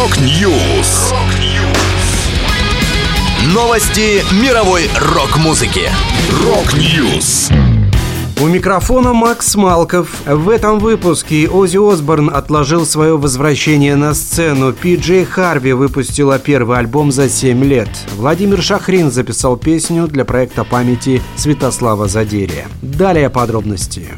Rock News. Новости мировой рок-музыки. Rock News. У микрофона Макс Малков. В этом выпуске Оззи Осборн отложил свое возвращение на сцену. Пи Джей Харви выпустила первый альбом за 7 лет. Владимир Шахрин записал песню для проекта памяти Святослава Задерия. Далее подробности.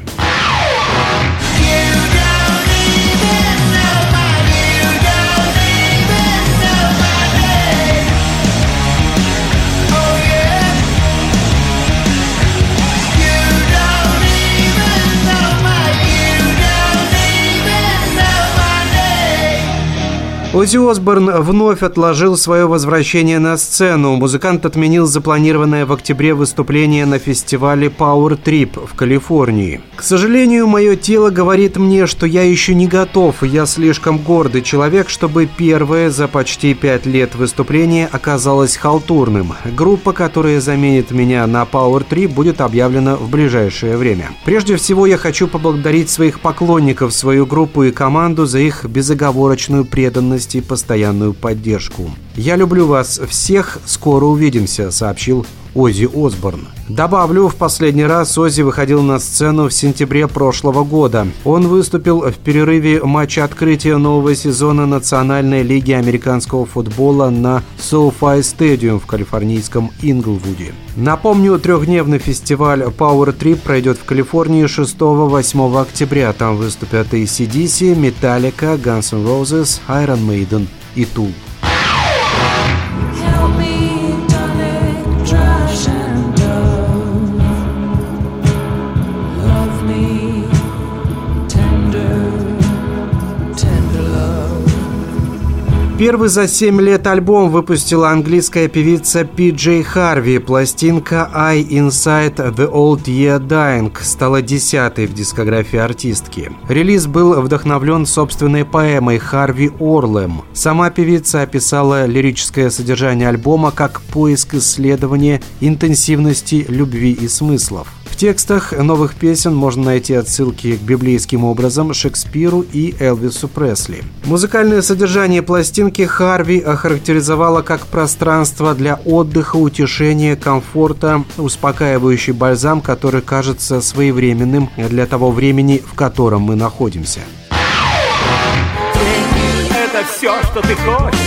Оззи Осборн вновь отложил свое возвращение на сцену. Музыкант отменил запланированное в октябре выступление на фестивале Power Trip в Калифорнии. К сожалению, мое тело говорит мне, что я еще не готов. Я слишком гордый человек, чтобы первое за почти пять лет выступление оказалось халтурным. Группа, которая заменит меня на Power Trip, будет объявлена в ближайшее время. Прежде всего, я хочу поблагодарить своих поклонников, свою группу и команду за их безоговорочную преданность и постоянную поддержку. «Я люблю вас всех, скоро увидимся», — сообщил Оззи Осборн. Добавлю, в последний раз Оззи выходил на сцену в сентябре прошлого года. Он выступил в перерыве матча открытия нового сезона Национальной лиги американского футбола на SoFi Stadium в калифорнийском Инглвуде. Напомню, трехдневный фестиваль Power Trip пройдет в Калифорнии 6-8 октября. Там выступят ACDC, Metallica, Guns N' Roses, Iron Maiden и Tool. Первый за 7 лет альбом выпустила английская певица Пи Джей Харви. Пластинка «I Inside the Old Year Dying» стала десятой в дискографии артистки. Релиз был вдохновлен собственной поэмой Харви Орлем. Сама певица описала лирическое содержание альбома как поиск исследования интенсивности любви и смыслов. Текстах новых песен можно найти отсылки к библейским образам, Шекспиру и Элвису Пресли. Музыкальное содержание пластинки Харви охарактеризовало как пространство для отдыха, утешения, комфорта, успокаивающий бальзам, который кажется своевременным для того времени, в котором мы находимся. Это все, что ты хочешь.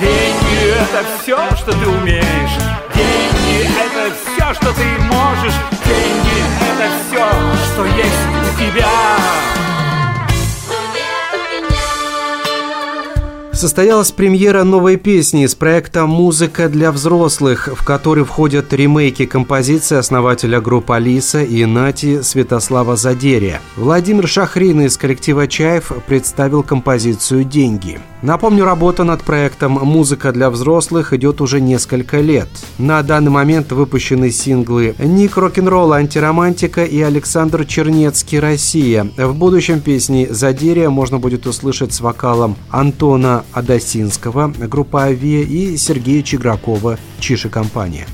Деньги – это все, что ты умеешь. Деньги – это все, что ты можешь. Деньги – это все, что есть у тебя. Состоялась премьера новой песни из проекта «Музыка для взрослых», в который входят ремейки композиции основателя группы «Алиса» и «Нати» Святослава Задерия. Владимир Шахрин из коллектива «Чаев» представил композицию «Деньги». Напомню, работа над проектом «Музыка для взрослых» идет уже несколько лет. На данный момент выпущены синглы «Ник рок-н-ролл антиромантика» и «Александр Чернецкий Россия». В будущем песни Задерия можно будет услышать с вокалом Антона Адасинского, группа «Авиа» и Сергея Чигракова, Чиж и компания.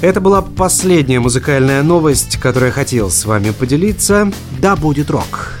Это была последняя музыкальная новость, которую я хотел с вами поделиться. Да будет рок!